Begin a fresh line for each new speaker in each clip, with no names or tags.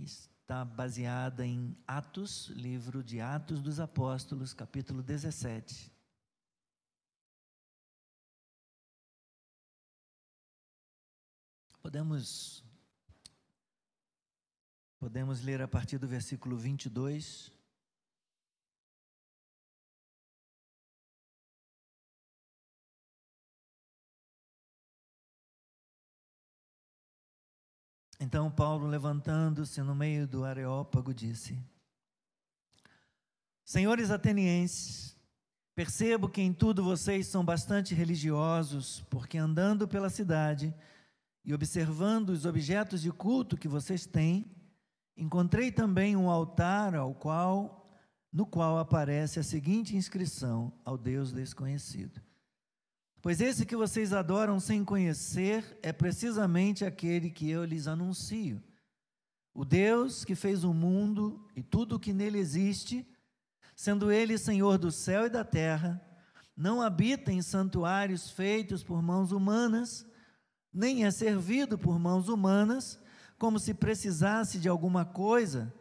que está baseada em Atos, livro de Atos dos Apóstolos, capítulo 17. Podemos Podemos ler a partir do versículo 22. Então Paulo, levantando-se no meio do Areópago, disse: Senhores atenienses, percebo que em tudo vocês são bastante religiosos, porque andando pela cidade e observando os objetos de culto que vocês têm, encontrei também um altar ao qual no qual aparece a seguinte inscrição ao Deus desconhecido. Pois esse que vocês adoram sem conhecer é precisamente aquele que eu lhes anuncio. O Deus que fez o mundo e tudo o que nele existe, sendo ele Senhor do céu e da terra, não habita em santuários feitos por mãos humanas, nem é servido por mãos humanas, como se precisasse de alguma coisa,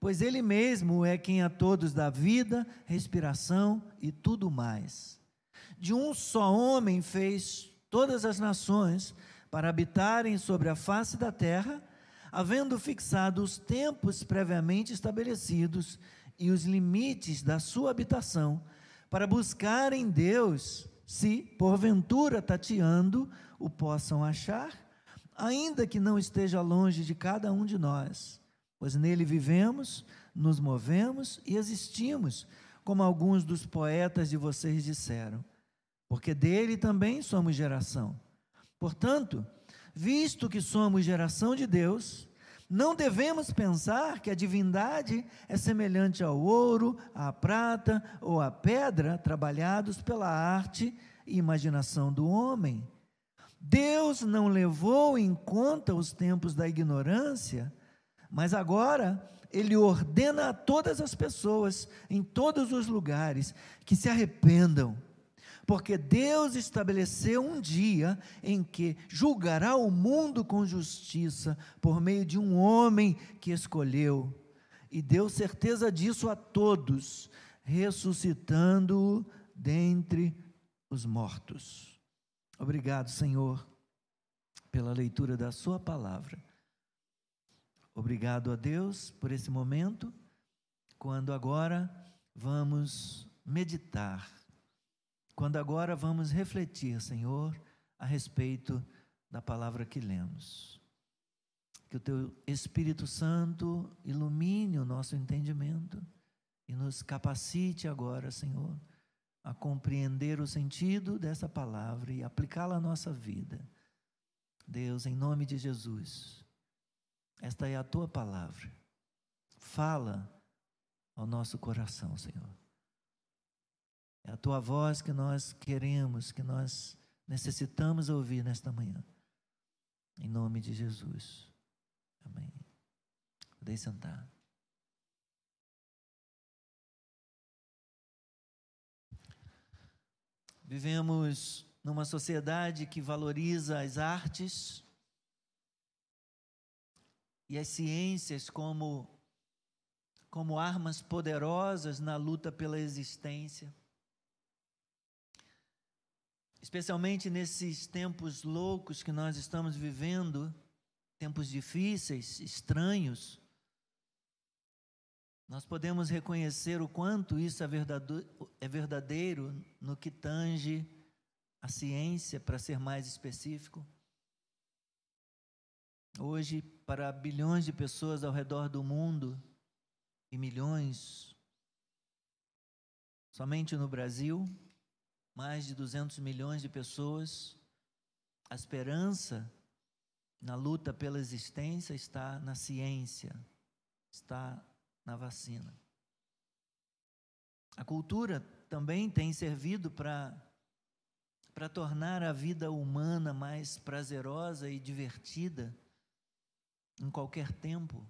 pois ele mesmo é quem a todos dá vida, respiração e tudo mais de um só homem fez todas as nações para habitarem sobre a face da terra, havendo fixado os tempos previamente estabelecidos e os limites da sua habitação, para buscarem Deus, se porventura tateando o possam achar, ainda que não esteja longe de cada um de nós, pois nele vivemos, nos movemos e existimos, como alguns dos poetas de vocês disseram porque dele também somos geração. Portanto, visto que somos geração de Deus, não devemos pensar que a divindade é semelhante ao ouro, à prata ou à pedra trabalhados pela arte e imaginação do homem. Deus não levou em conta os tempos da ignorância, mas agora ele ordena a todas as pessoas, em todos os lugares, que se arrependam porque Deus estabeleceu um dia em que julgará o mundo com justiça por meio de um homem que escolheu e deu certeza disso a todos, ressuscitando-o dentre os mortos. Obrigado, Senhor, pela leitura da Sua palavra. Obrigado a Deus por esse momento, quando agora vamos meditar quando agora vamos refletir, Senhor, a respeito da palavra que lemos. Que o teu Espírito Santo ilumine o nosso entendimento e nos capacite agora, Senhor, a compreender o sentido dessa palavra e aplicá-la à nossa vida. Deus, em nome de Jesus, esta é a tua palavra. Fala ao nosso coração, Senhor. É a tua voz que nós queremos, que nós necessitamos ouvir nesta manhã. Em nome de Jesus. Amém. Podem sentar. Vivemos numa sociedade que valoriza as artes e as ciências como, como armas poderosas na luta pela existência especialmente nesses tempos loucos que nós estamos vivendo, tempos difíceis, estranhos, nós podemos reconhecer o quanto isso é verdadeiro, é verdadeiro no que tange a ciência, para ser mais específico. Hoje, para bilhões de pessoas ao redor do mundo, e milhões, somente no Brasil, mais de 200 milhões de pessoas, a esperança na luta pela existência está na ciência, está na vacina. A cultura também tem servido para para tornar a vida humana mais prazerosa e divertida em qualquer tempo.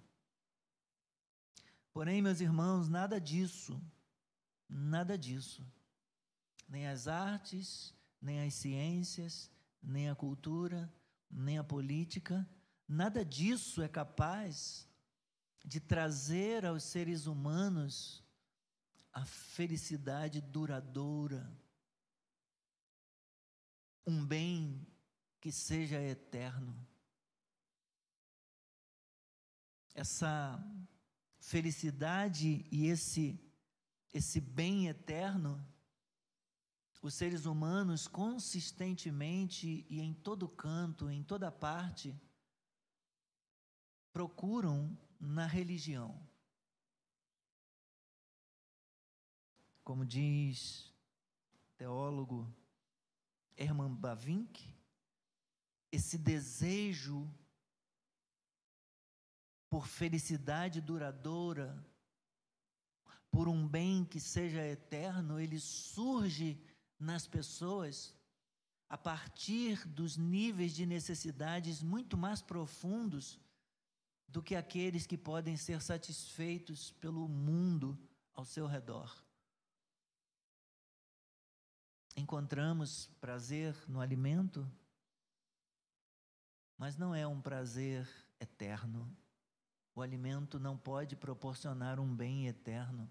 Porém, meus irmãos, nada disso, nada disso nem as artes, nem as ciências, nem a cultura, nem a política, nada disso é capaz de trazer aos seres humanos a felicidade duradoura, um bem que seja eterno. Essa felicidade e esse esse bem eterno, os seres humanos consistentemente e em todo canto, em toda parte, procuram na religião. Como diz teólogo Herman Bavinck, esse desejo por felicidade duradoura, por um bem que seja eterno, ele surge nas pessoas a partir dos níveis de necessidades muito mais profundos do que aqueles que podem ser satisfeitos pelo mundo ao seu redor. Encontramos prazer no alimento, mas não é um prazer eterno. O alimento não pode proporcionar um bem eterno,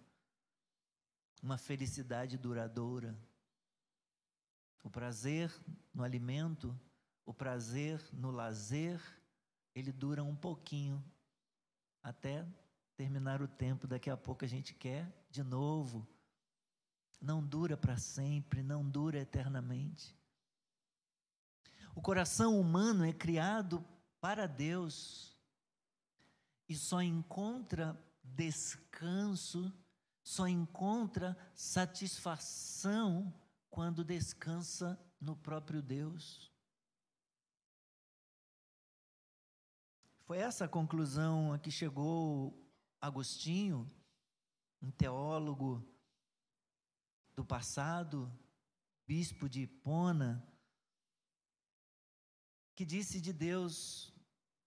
uma felicidade duradoura. O prazer no alimento, o prazer no lazer, ele dura um pouquinho, até terminar o tempo. Daqui a pouco a gente quer de novo. Não dura para sempre, não dura eternamente. O coração humano é criado para Deus e só encontra descanso, só encontra satisfação quando descansa no próprio Deus. Foi essa a conclusão a que chegou Agostinho, um teólogo do passado, bispo de Hipona, que disse de Deus: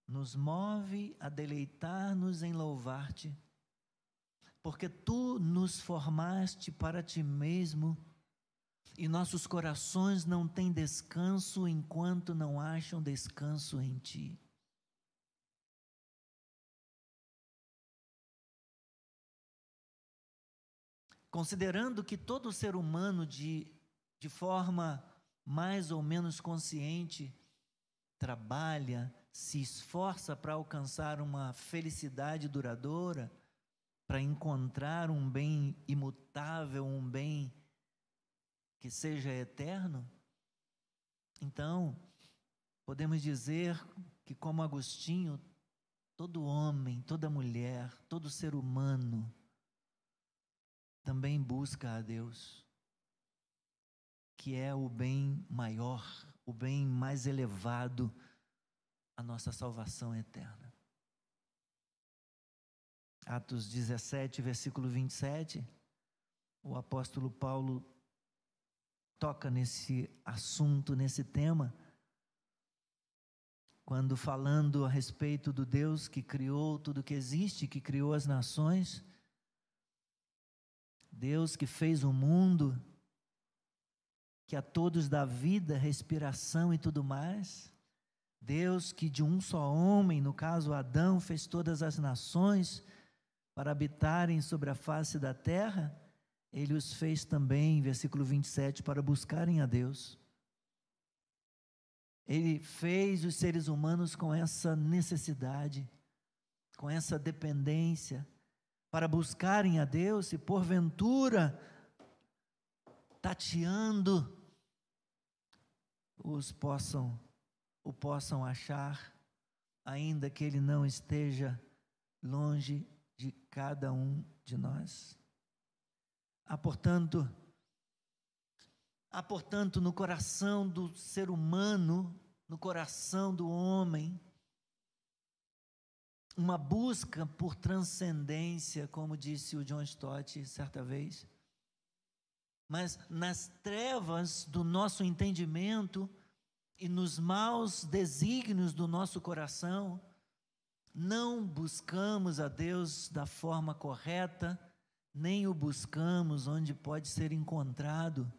nos move a deleitar-nos em louvar-te, porque tu nos formaste para ti mesmo e nossos corações não têm descanso enquanto não acham descanso em ti. Considerando que todo ser humano, de, de forma mais ou menos consciente, trabalha, se esforça para alcançar uma felicidade duradoura, para encontrar um bem imutável, um bem que seja eterno, então podemos dizer que, como Agostinho, todo homem, toda mulher, todo ser humano também busca a Deus, que é o bem maior, o bem mais elevado a nossa salvação eterna. Atos 17, versículo 27, o apóstolo Paulo toca nesse assunto, nesse tema, quando falando a respeito do Deus que criou tudo que existe, que criou as nações, Deus que fez o mundo, que a todos dá vida, respiração e tudo mais. Deus que de um só homem, no caso Adão, fez todas as nações para habitarem sobre a face da terra, ele os fez também, versículo 27, para buscarem a Deus. Ele fez os seres humanos com essa necessidade, com essa dependência, para buscarem a Deus e porventura tateando os possam o possam achar, ainda que ele não esteja longe de cada um de nós. Há, portanto, há, portanto, no coração do ser humano, no coração do homem, uma busca por transcendência, como disse o John Stott certa vez. Mas nas trevas do nosso entendimento, e nos maus desígnios do nosso coração, não buscamos a Deus da forma correta, nem o buscamos onde pode ser encontrado.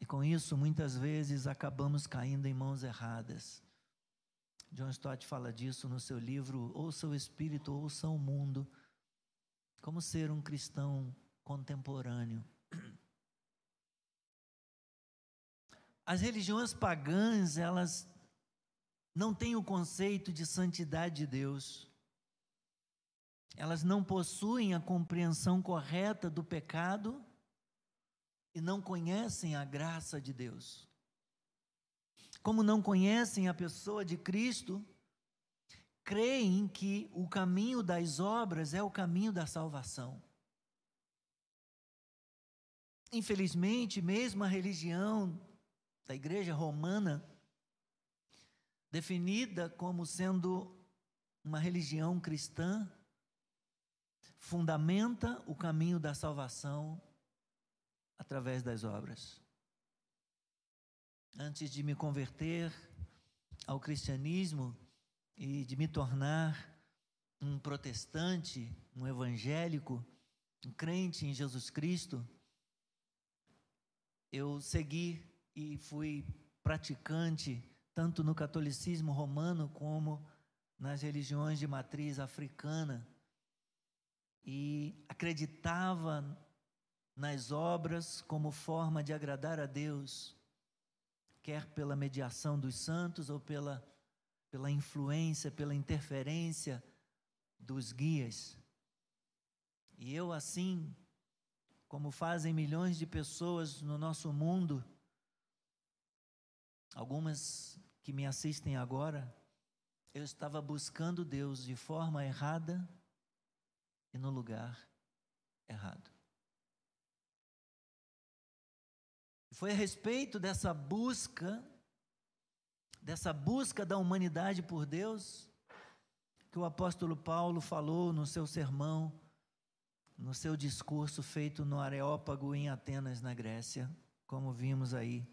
E com isso, muitas vezes, acabamos caindo em mãos erradas. John Stott fala disso no seu livro Ouça o Espírito, Ouça o Mundo. Como ser um cristão contemporâneo. As religiões pagãs, elas não têm o conceito de santidade de Deus. Elas não possuem a compreensão correta do pecado e não conhecem a graça de Deus. Como não conhecem a pessoa de Cristo, creem que o caminho das obras é o caminho da salvação. Infelizmente, mesmo a religião da Igreja Romana, definida como sendo uma religião cristã, fundamenta o caminho da salvação através das obras. Antes de me converter ao cristianismo e de me tornar um protestante, um evangélico, um crente em Jesus Cristo, eu segui e fui praticante tanto no catolicismo romano como nas religiões de matriz africana e acreditava nas obras como forma de agradar a Deus, quer pela mediação dos santos ou pela, pela influência, pela interferência dos guias. E eu, assim, como fazem milhões de pessoas no nosso mundo, algumas que me assistem agora, eu estava buscando Deus de forma errada e no lugar errado. Foi a respeito dessa busca, dessa busca da humanidade por Deus, que o apóstolo Paulo falou no seu sermão no seu discurso feito no Areópago em Atenas, na Grécia, como vimos aí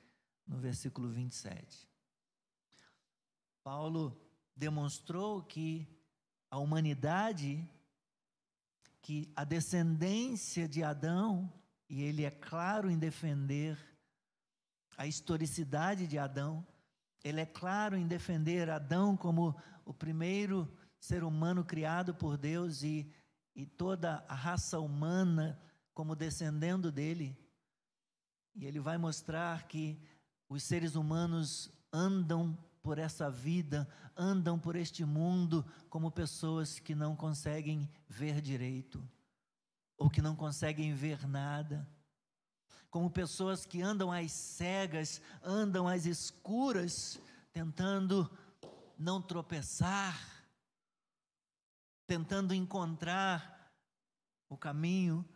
no versículo 27. Paulo demonstrou que a humanidade, que a descendência de Adão, e ele é claro em defender a historicidade de Adão, ele é claro em defender Adão como o primeiro ser humano criado por Deus e e toda a raça humana como descendendo dele. E ele vai mostrar que os seres humanos andam por essa vida, andam por este mundo como pessoas que não conseguem ver direito, ou que não conseguem ver nada, como pessoas que andam às cegas, andam às escuras, tentando não tropeçar, tentando encontrar o caminho,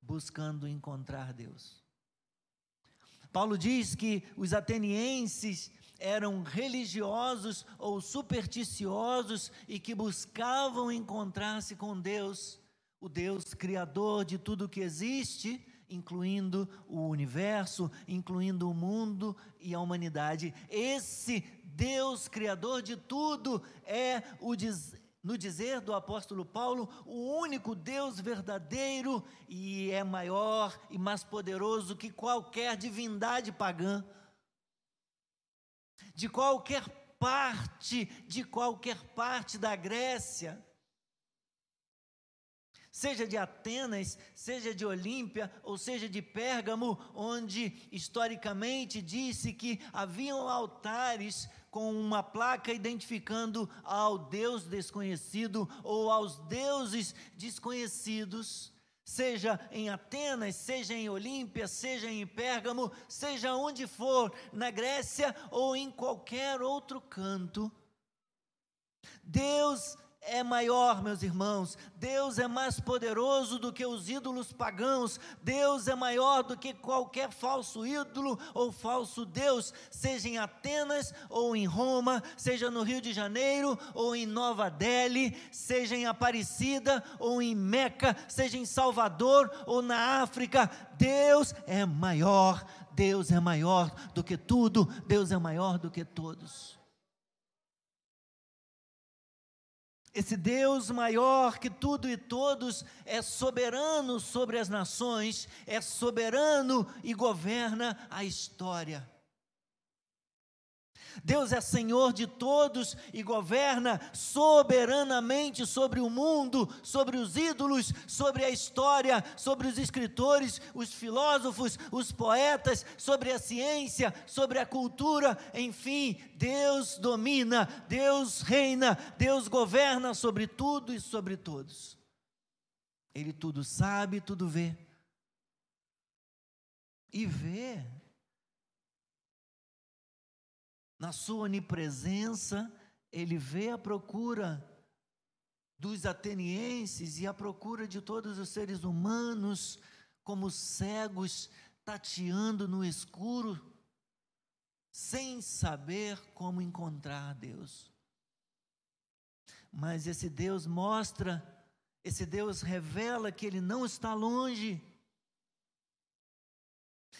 buscando encontrar Deus. Paulo diz que os atenienses eram religiosos ou supersticiosos e que buscavam encontrar-se com Deus, o Deus criador de tudo que existe, incluindo o universo, incluindo o mundo e a humanidade. Esse Deus criador de tudo é o, no dizer do apóstolo Paulo, o único Deus verdadeiro e é maior e mais poderoso que qualquer divindade pagã, de qualquer parte, de qualquer parte da Grécia, seja de Atenas, seja de Olímpia, ou seja de Pérgamo, onde historicamente disse que haviam altares com uma placa identificando ao Deus desconhecido ou aos deuses desconhecidos, seja em Atenas, seja em Olímpia, seja em Pérgamo, seja onde for, na Grécia ou em qualquer outro canto. Deus é maior, meus irmãos. Deus é mais poderoso do que os ídolos pagãos. Deus é maior do que qualquer falso ídolo ou falso Deus, seja em Atenas ou em Roma, seja no Rio de Janeiro ou em Nova Delhi, seja em Aparecida ou em Meca, seja em Salvador ou na África. Deus é maior. Deus é maior do que tudo. Deus é maior do que todos. Esse Deus maior que tudo e todos é soberano sobre as nações, é soberano e governa a história. Deus é Senhor de todos e governa soberanamente sobre o mundo, sobre os ídolos, sobre a história, sobre os escritores, os filósofos, os poetas, sobre a ciência, sobre a cultura, enfim, Deus domina, Deus reina, Deus governa sobre tudo e sobre todos. Ele tudo sabe, tudo vê. E vê na sua onipresença, ele vê a procura dos atenienses e a procura de todos os seres humanos, como cegos tateando no escuro, sem saber como encontrar Deus. Mas esse Deus mostra, esse Deus revela que Ele não está longe,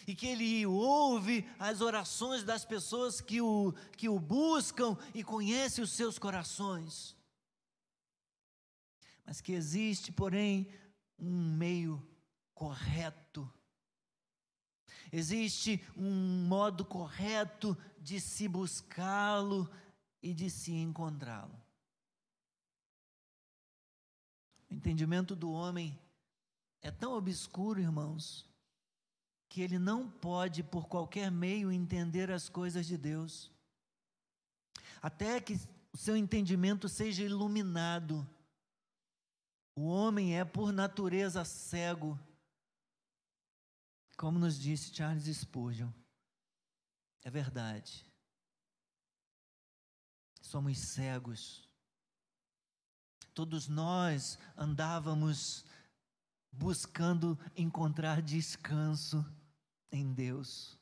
e que ele ouve as orações das pessoas que o, que o buscam e conhece os seus corações. Mas que existe, porém, um meio correto. Existe um modo correto de se buscá-lo e de se encontrá-lo. O entendimento do homem é tão obscuro, irmãos, que ele não pode, por qualquer meio, entender as coisas de Deus. Até que o seu entendimento seja iluminado. O homem é, por natureza, cego. Como nos disse Charles Spurgeon. É verdade. Somos cegos. Todos nós andávamos buscando encontrar descanso em Deus.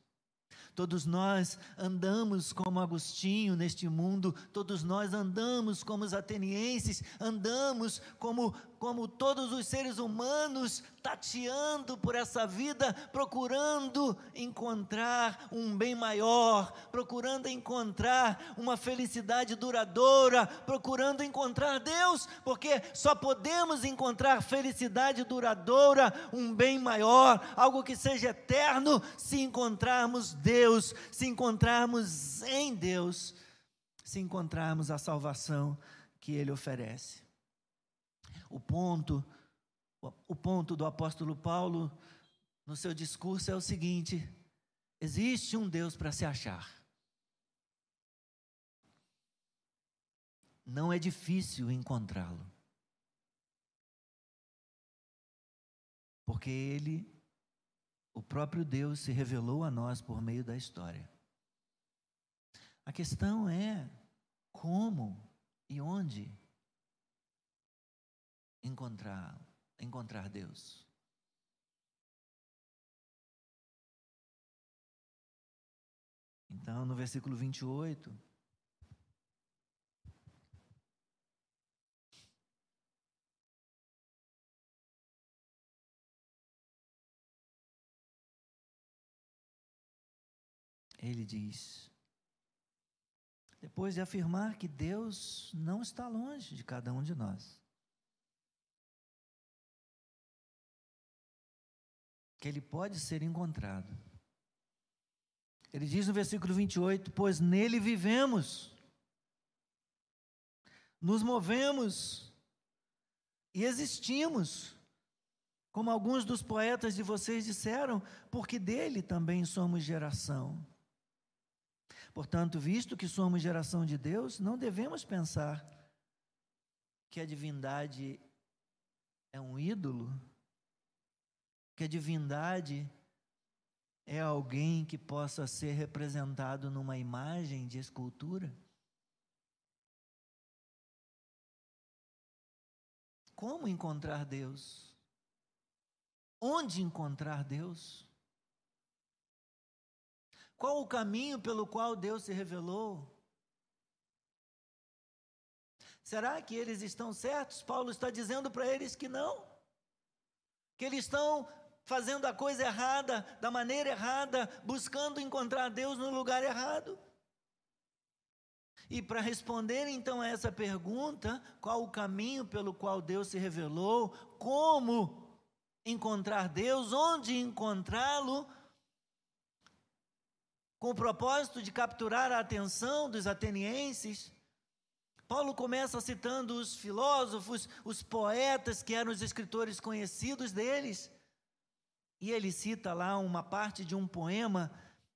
Todos nós andamos como Agostinho neste mundo, todos nós andamos como os atenienses, andamos como, como todos os seres humanos, tateando por essa vida, procurando encontrar um bem maior, procurando encontrar uma felicidade duradoura, procurando encontrar Deus, porque só podemos encontrar felicidade duradoura, um bem maior, algo que seja eterno, se encontrarmos Deus se encontrarmos em Deus, se encontrarmos a salvação que Ele oferece. O ponto, o ponto do apóstolo Paulo no seu discurso é o seguinte: existe um Deus para se achar. Não é difícil encontrá-lo. Porque ele o próprio Deus se revelou a nós por meio da história. A questão é como e onde encontrar encontrar Deus. Então, no versículo 28, ele diz, depois de afirmar que Deus não está longe de cada um de nós, que ele pode ser encontrado. Ele diz no versículo 28: Pois nele vivemos, nos movemos e existimos, como alguns dos poetas de vocês disseram, porque dele também somos geração. Portanto, visto que somos geração de Deus, não devemos pensar que a divindade é um ídolo, que a divindade é alguém que possa ser representado numa imagem de escultura. Como encontrar Deus? Onde encontrar Deus? Qual o caminho pelo qual Deus se revelou? Será que eles estão certos? Paulo está dizendo para eles que não, que eles estão fazendo a coisa errada, da maneira errada, buscando encontrar Deus no lugar errado. E para responder então a essa pergunta, qual o caminho pelo qual Deus se revelou, como encontrar Deus, onde encontrá-lo, com o propósito de capturar a atenção dos atenienses. Paulo começa citando os filósofos, os poetas, que eram os escritores conhecidos deles. E ele cita lá uma parte de um poema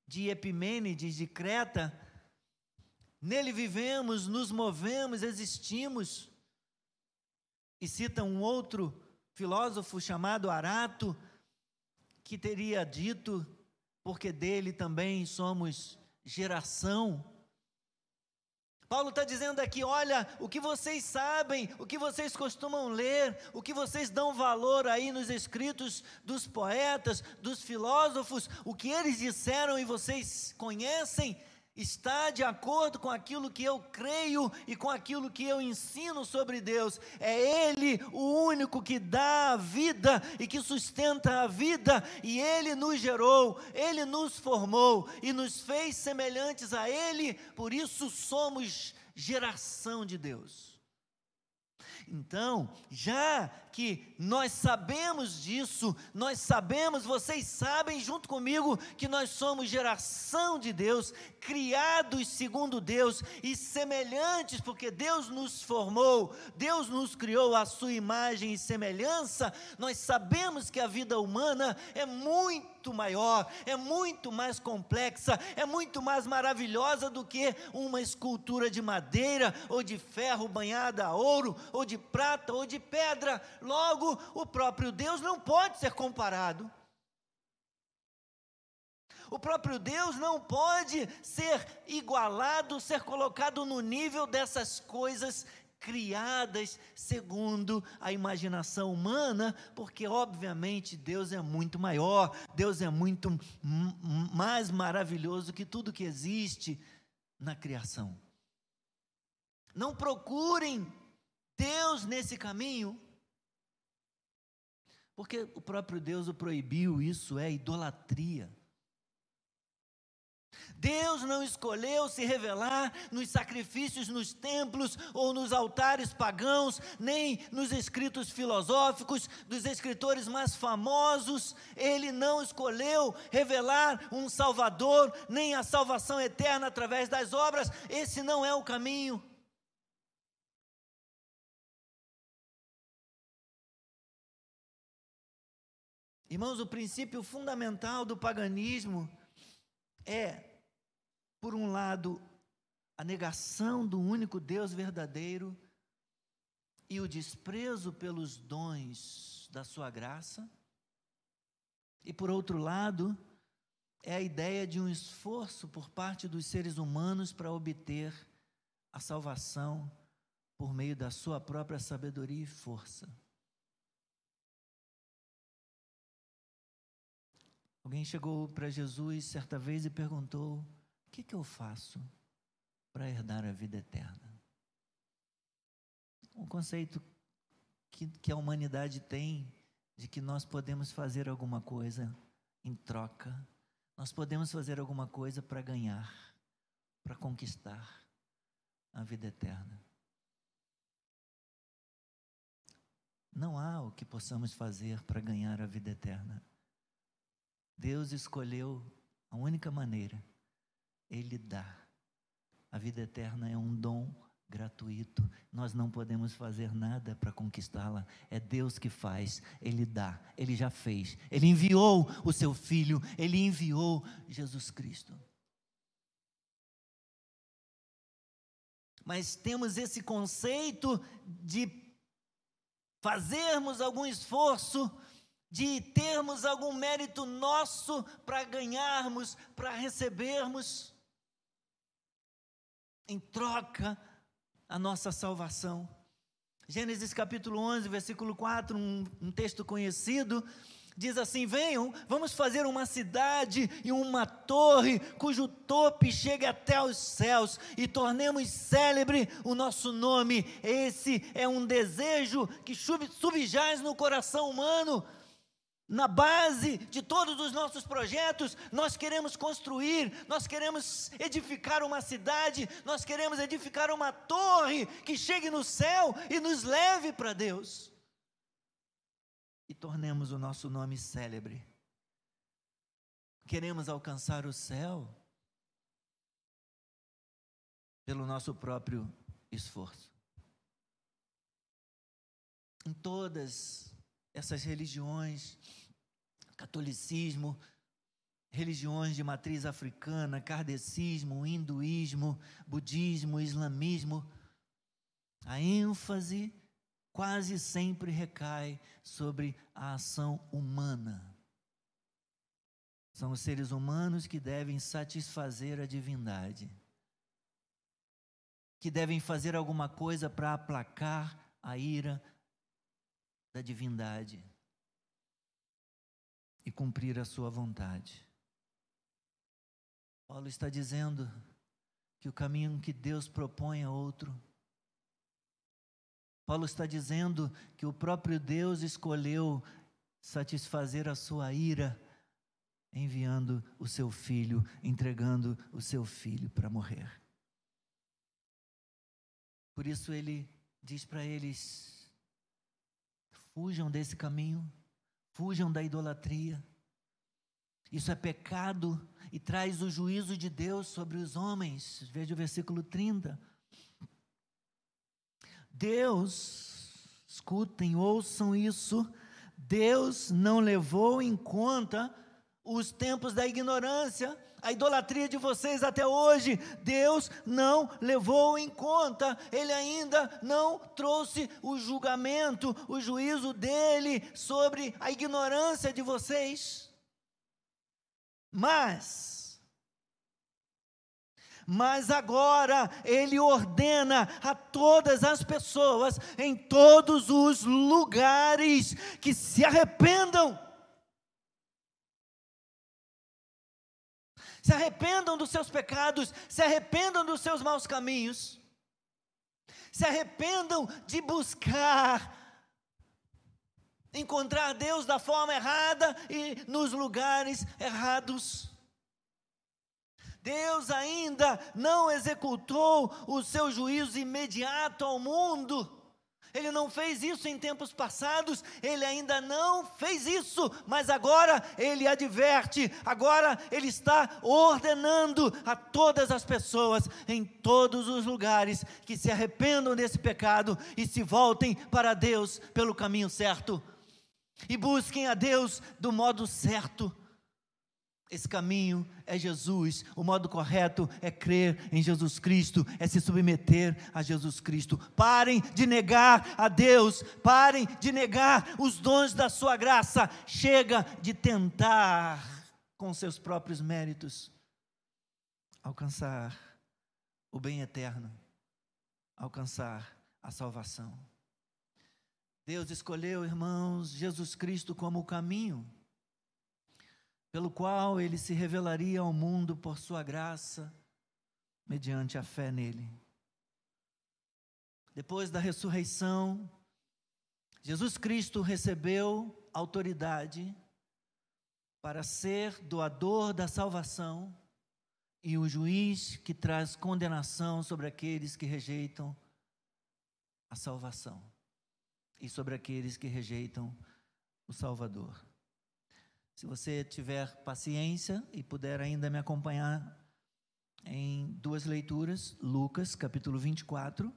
de Epimênides de Creta. Nele vivemos, nos movemos, existimos. E cita um outro filósofo chamado Arato, que teria dito, porque dele também somos geração. Paulo está dizendo aqui: olha, o que vocês sabem, o que vocês costumam ler, o que vocês dão valor aí nos escritos dos poetas, dos filósofos, o que eles disseram e vocês conhecem, está de acordo com aquilo que eu creio e com aquilo que eu ensino sobre Deus. É Ele o único que dá a vida e que sustenta a vida, e Ele nos gerou, Ele nos formou e nos fez semelhantes a Ele, por isso somos geração de Deus. Então, já que nós sabemos disso, nós sabemos, vocês sabem junto comigo, que nós somos geração de Deus, criados segundo Deus e semelhantes, porque Deus nos formou, Deus nos criou à sua imagem e semelhança. Nós sabemos que a vida humana é muito maior, é muito mais complexa, é muito mais maravilhosa do que uma escultura de madeira ou de ferro banhada a ouro ou de prata ou de pedra. Logo, o próprio Deus não pode ser comparado. O próprio Deus não pode ser igualado, ser colocado no nível dessas coisas criadas segundo a imaginação humana, porque obviamente Deus é muito maior, Deus é muito mais maravilhoso que tudo que existe na criação. Não procurem Deus nesse caminho, porque o próprio Deus o proibiu, isso é idolatria. Deus não escolheu se revelar nos sacrifícios nos templos ou nos altares pagãos, nem nos escritos filosóficos dos escritores mais famosos. Ele não escolheu revelar um Salvador, nem a salvação eterna através das obras. Esse não é o caminho. Irmãos, o princípio fundamental do paganismo é, por um lado, a negação do único Deus verdadeiro e o desprezo pelos dons da sua graça, e por outro lado, é a ideia de um esforço por parte dos seres humanos para obter a salvação por meio da sua própria sabedoria e força. Alguém chegou para Jesus certa vez e perguntou: O que, que eu faço para herdar a vida eterna? Um conceito que, que a humanidade tem de que nós podemos fazer alguma coisa em troca, nós podemos fazer alguma coisa para ganhar, para conquistar a vida eterna. Não há o que possamos fazer para ganhar a vida eterna. Deus escolheu a única maneira, Ele dá. A vida eterna é um dom gratuito. Nós não podemos fazer nada para conquistá-la. É Deus que faz, Ele dá, Ele já fez. Ele enviou o seu Filho, Ele enviou Jesus Cristo. Mas temos esse conceito de fazermos algum esforço de termos algum mérito nosso para ganharmos, para recebermos, em troca, a nossa salvação. Gênesis capítulo 11, versículo 4, um, um texto conhecido, diz assim: Venham, vamos fazer uma cidade e uma torre cujo tope chegue até os céus e tornemos célebre o nosso nome. Esse é um desejo que subjaz no coração humano na base de todos os nossos projetos, nós queremos construir, nós queremos edificar uma cidade, nós queremos edificar uma torre que chegue no céu e nos leve para Deus. E tornemos o nosso nome célebre. Queremos alcançar o céu, pelo nosso próprio esforço. Em todas essas religiões, catolicismo, religiões de matriz africana, kardecismo, hinduísmo, budismo, islamismo, a ênfase quase sempre recai sobre a ação humana. São os seres humanos que devem satisfazer a divindade, que devem fazer alguma coisa para aplacar a ira da divindade e cumprir a sua vontade. Paulo está dizendo que o caminho que Deus propõe é outro. Paulo está dizendo que o próprio Deus escolheu satisfazer a sua ira, enviando o seu filho, entregando o seu filho para morrer. Por isso ele diz para eles: fujam desse caminho, fujam da idolatria. Isso é pecado e traz o juízo de Deus sobre os homens. Veja o versículo 30. Deus, escutem, ouçam isso. Deus não levou em conta os tempos da ignorância, a idolatria de vocês até hoje. Deus não levou em conta, Ele ainda não trouxe o julgamento, o juízo dele sobre a ignorância de vocês. Mas, mas agora ele ordena a todas as pessoas em todos os lugares que se arrependam. Se arrependam dos seus pecados, se arrependam dos seus maus caminhos, se arrependam de buscar encontrar Deus da forma errada e nos lugares errados. Deus ainda não executou o seu juízo imediato ao mundo. Ele não fez isso em tempos passados, ele ainda não fez isso, mas agora ele adverte, agora ele está ordenando a todas as pessoas em todos os lugares que se arrependam desse pecado e se voltem para Deus pelo caminho certo e busquem a Deus do modo certo. Esse caminho é Jesus, o modo correto é crer em Jesus Cristo, é se submeter a Jesus Cristo. Parem de negar a Deus, parem de negar os dons da sua graça. Chega de tentar, com seus próprios méritos, alcançar o bem eterno, alcançar a salvação. Deus escolheu, irmãos, Jesus Cristo como o caminho pelo qual ele se revelaria ao mundo por sua graça, mediante a fé nele. Depois da ressurreição, Jesus Cristo recebeu autoridade para ser doador da salvação e o juiz que traz condenação sobre aqueles que rejeitam a salvação e sobre aqueles que rejeitam o Salvador. Se você tiver paciência e puder ainda me acompanhar em duas leituras, Lucas, capítulo 24.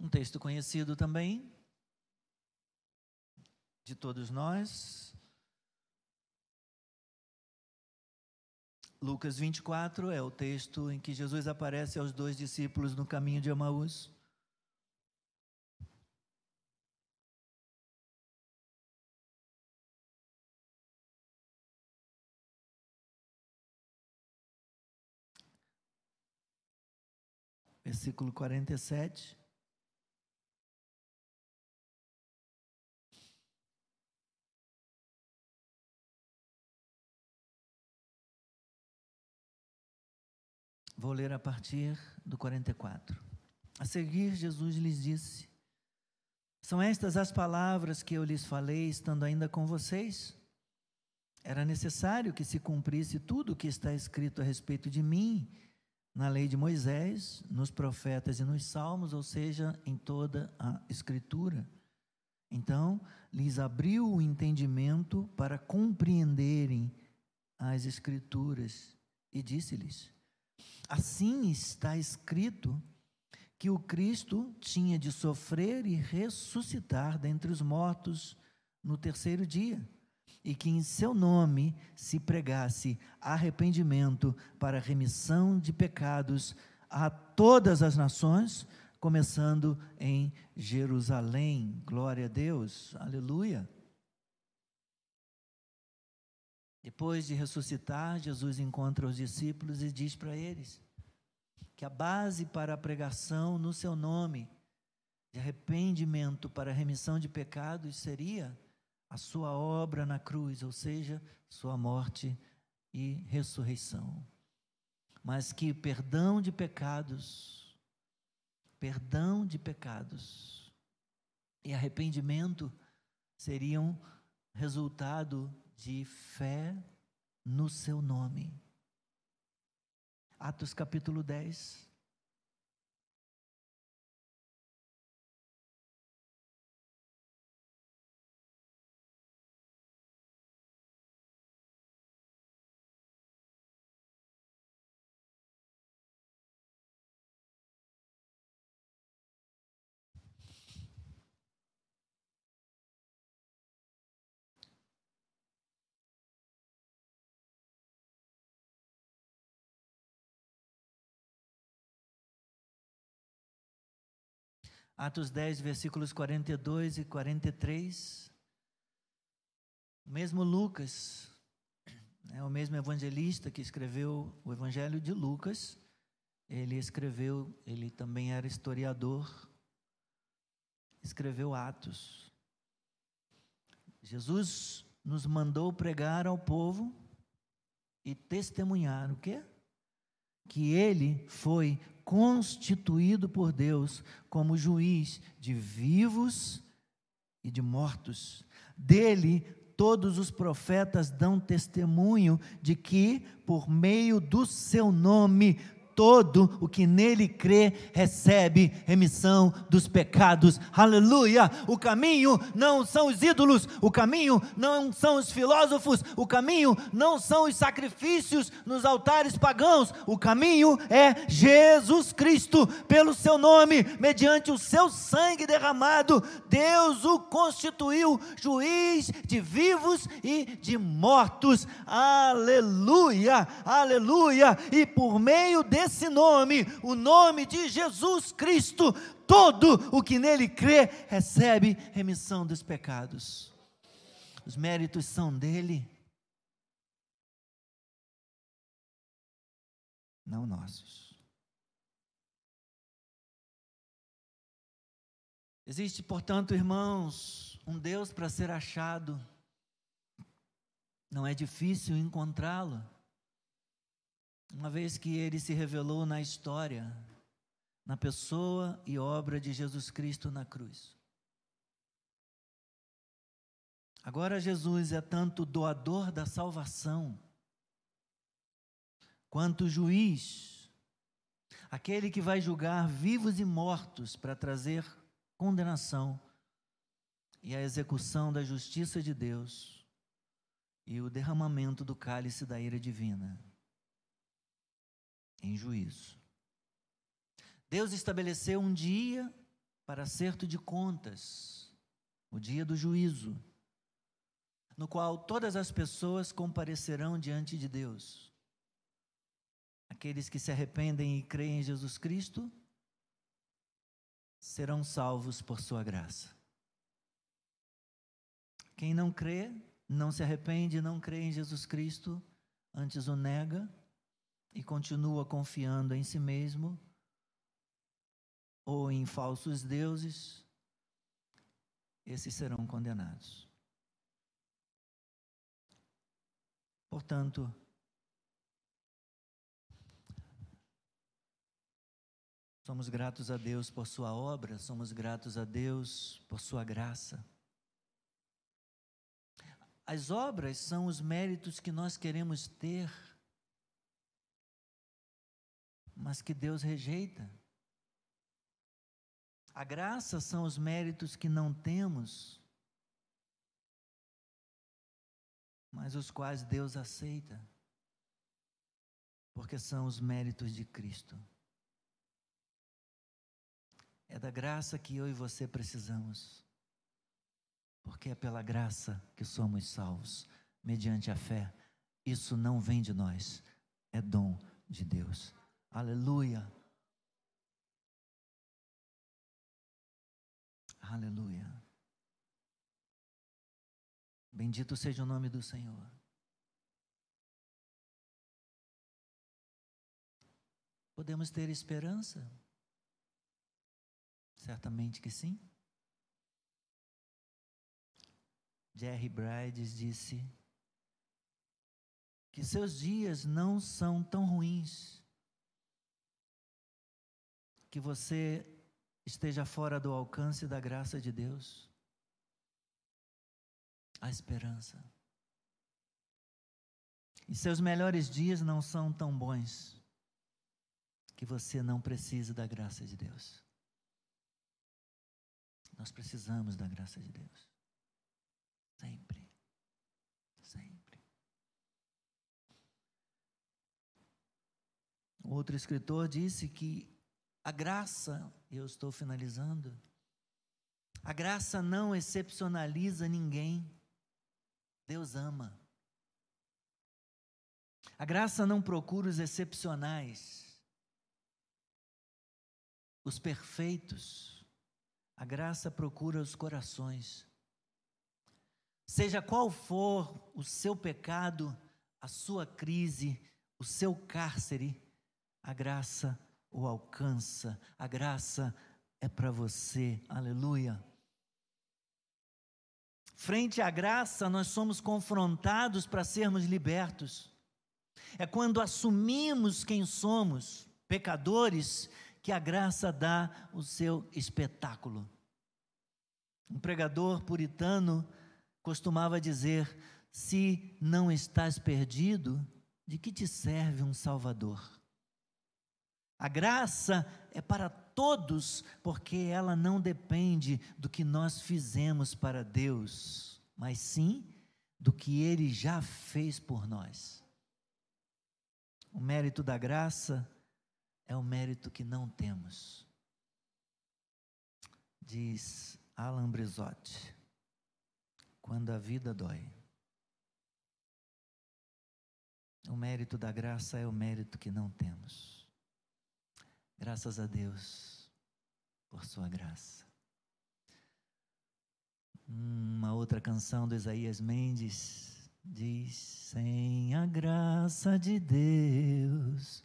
Um texto conhecido também, de todos nós. Lucas 24 é o texto em que Jesus aparece aos dois discípulos no caminho de Emaús. Versículo 47. Vou ler a partir do 44. A seguir, Jesus lhes disse: São estas as palavras que eu lhes falei, estando ainda com vocês? Era necessário que se cumprisse tudo o que está escrito a respeito de mim na lei de Moisés, nos profetas e nos salmos, ou seja, em toda a Escritura. Então, lhes abriu o entendimento para compreenderem as Escrituras e disse-lhes: Assim está escrito que o Cristo tinha de sofrer e ressuscitar dentre os mortos no terceiro dia, e que em seu nome se pregasse arrependimento para remissão de pecados a todas as nações, começando em Jerusalém. Glória a Deus, aleluia. Depois de ressuscitar, Jesus encontra os discípulos e diz para eles que a base para a pregação no seu nome, de arrependimento para remissão de pecados, seria a sua obra na cruz, ou seja, sua morte e ressurreição. Mas que perdão de pecados, perdão de pecados e arrependimento seriam resultado de fé no seu nome. Atos capítulo 10. Atos 10, versículos 42 e 43. O mesmo Lucas, é o mesmo evangelista que escreveu o Evangelho de Lucas, ele escreveu, ele também era historiador, escreveu Atos. Jesus nos mandou pregar ao povo e testemunhar o quê? Que ele foi constituído por Deus como juiz de vivos e de mortos. Dele, todos os profetas dão testemunho de que, por meio do seu nome, todo o que nele crê recebe remissão dos pecados. Aleluia! O caminho não são os ídolos, o caminho não são os filósofos, o caminho não são os sacrifícios nos altares pagãos, o caminho é Jesus Cristo, pelo seu nome, mediante o seu sangue derramado, Deus o constituiu juiz de vivos e de mortos. Aleluia! Aleluia! E por meio desse esse nome, o nome de Jesus Cristo, todo o que nele crê recebe remissão dos pecados. Os méritos são dele, não nossos. Existe, portanto, irmãos, um Deus para ser achado. Não é difícil encontrá-lo uma vez que ele se revelou na história, na pessoa e obra de Jesus Cristo na cruz. Agora Jesus é tanto doador da salvação, quanto juiz, aquele que vai julgar vivos e mortos para trazer condenação e a execução da justiça de Deus e o derramamento do cálice da ira divina em juízo. Deus estabeleceu um dia para acerto de contas, o dia do juízo, no qual todas as pessoas comparecerão diante de Deus. Aqueles que se arrependem e creem em Jesus Cristo serão salvos por sua graça. Quem não crê, não se arrepende, não crê em Jesus Cristo, antes o nega, e continua confiando em si mesmo ou em falsos deuses, esses serão condenados. Portanto, somos gratos a Deus por Sua obra, somos gratos a Deus por Sua graça. As obras são os méritos que nós queremos ter mas que Deus rejeita. A graça são os méritos que não temos, mas os quais Deus aceita, porque são os méritos de Cristo. É da graça que eu e você precisamos, porque é pela graça que somos salvos, mediante a fé. Isso não vem de nós, é dom de Deus. Aleluia. Aleluia. Bendito seja o nome do Senhor. Podemos ter esperança? Certamente que sim. Jerry Brides disse que seus dias não são tão ruins, que você esteja fora do alcance da graça de Deus. A esperança. E seus melhores dias não são tão bons que você não precise da graça de Deus. Nós precisamos da graça de Deus. Sempre. Sempre. Outro escritor disse que a graça, eu estou finalizando, a graça não excepcionaliza ninguém. Deus ama. A graça não procura os excepcionais, os perfeitos. A graça procura os corações. Seja qual for o seu pecado, a sua crise, o seu cárcere, a graça o alcança. A graça é para você. Aleluia. Frente à graça, nós somos confrontados para sermos libertos. É quando assumimos quem somos, pecadores, que a graça dá o seu espetáculo. Um pregador puritano costumava dizer: Se não estás perdido, de que te serve um Salvador? A graça é para todos, porque ela não depende do que nós fizemos para Deus, mas sim do que Ele já fez por nós. O mérito da graça é o mérito que não temos. Diz Alan Brizotti, quando a vida dói. O mérito da graça é o mérito que não temos. Graças a Deus por sua graça. Uma outra canção do Isaías Mendes diz: Sem a graça de Deus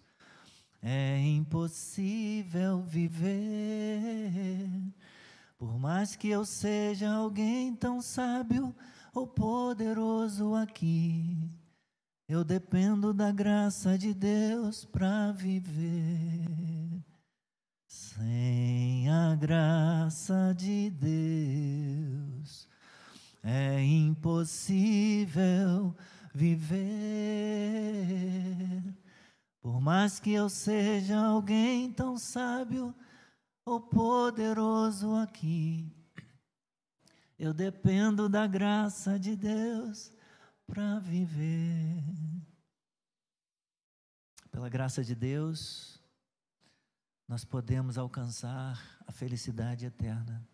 é impossível viver. Por mais que eu seja alguém tão sábio ou poderoso aqui, eu dependo da graça de Deus para viver. Sem a graça de Deus é impossível viver. Por mais que eu seja alguém tão sábio ou poderoso aqui, eu dependo da graça de Deus para viver. Pela graça de Deus, nós podemos alcançar a felicidade eterna,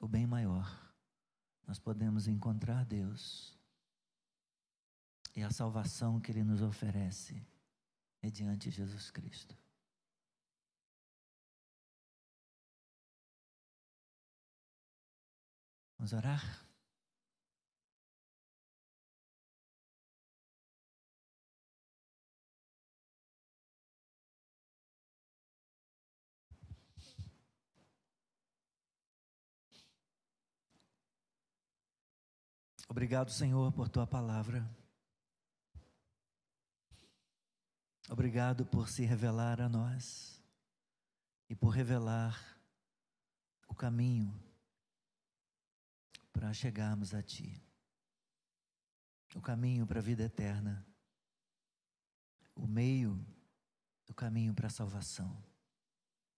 o bem maior. Nós podemos encontrar Deus e a salvação que Ele nos oferece mediante Jesus Cristo. Vamos orar? Obrigado, Senhor, por tua palavra. Obrigado por se revelar a nós e por revelar o caminho para chegarmos a Ti. O caminho para a vida eterna. O meio, do caminho para a salvação.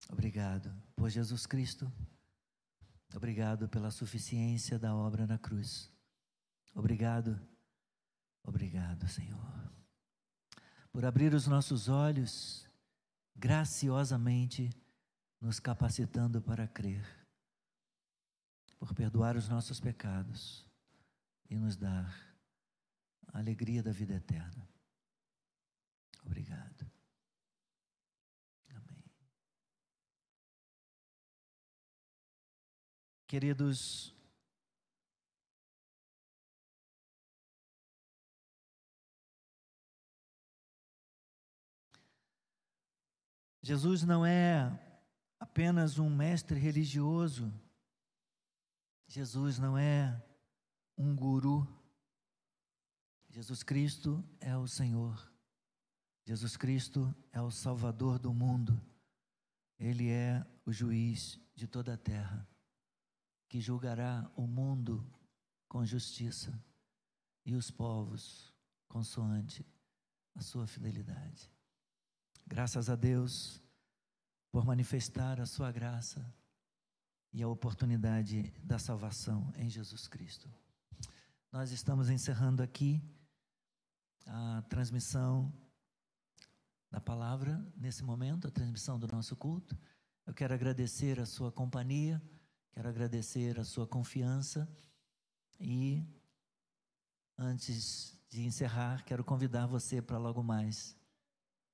Obrigado por Jesus Cristo. Obrigado pela suficiência da obra na cruz. Obrigado, obrigado, Senhor, por abrir os nossos olhos graciosamente, nos capacitando para crer, por perdoar os nossos pecados e nos dar a alegria da vida eterna. Obrigado. Amém. Queridos, Jesus não é apenas um mestre religioso, Jesus não é um guru, Jesus Cristo é o Senhor. Jesus Cristo é o Salvador do mundo. Ele é o juiz de toda a terra, que julgará o mundo com justiça e os povos consoante a sua fidelidade. Graças a Deus por manifestar a sua graça e a oportunidade da salvação em Jesus Cristo. Nós estamos encerrando aqui a transmissão da palavra nesse momento, a transmissão do nosso culto. Eu quero agradecer a sua companhia, quero agradecer a sua confiança e antes de encerrar, quero convidar você para logo mais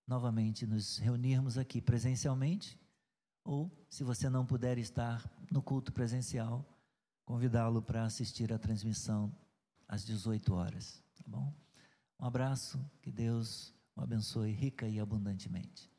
novamente nos reunirmos aqui presencialmente ou, se você não puder estar no culto presencial, convidá-lo para assistir a transmissão às 18 horas, tá bom? Um abraço, que Deus o abençoe rica e abundantemente.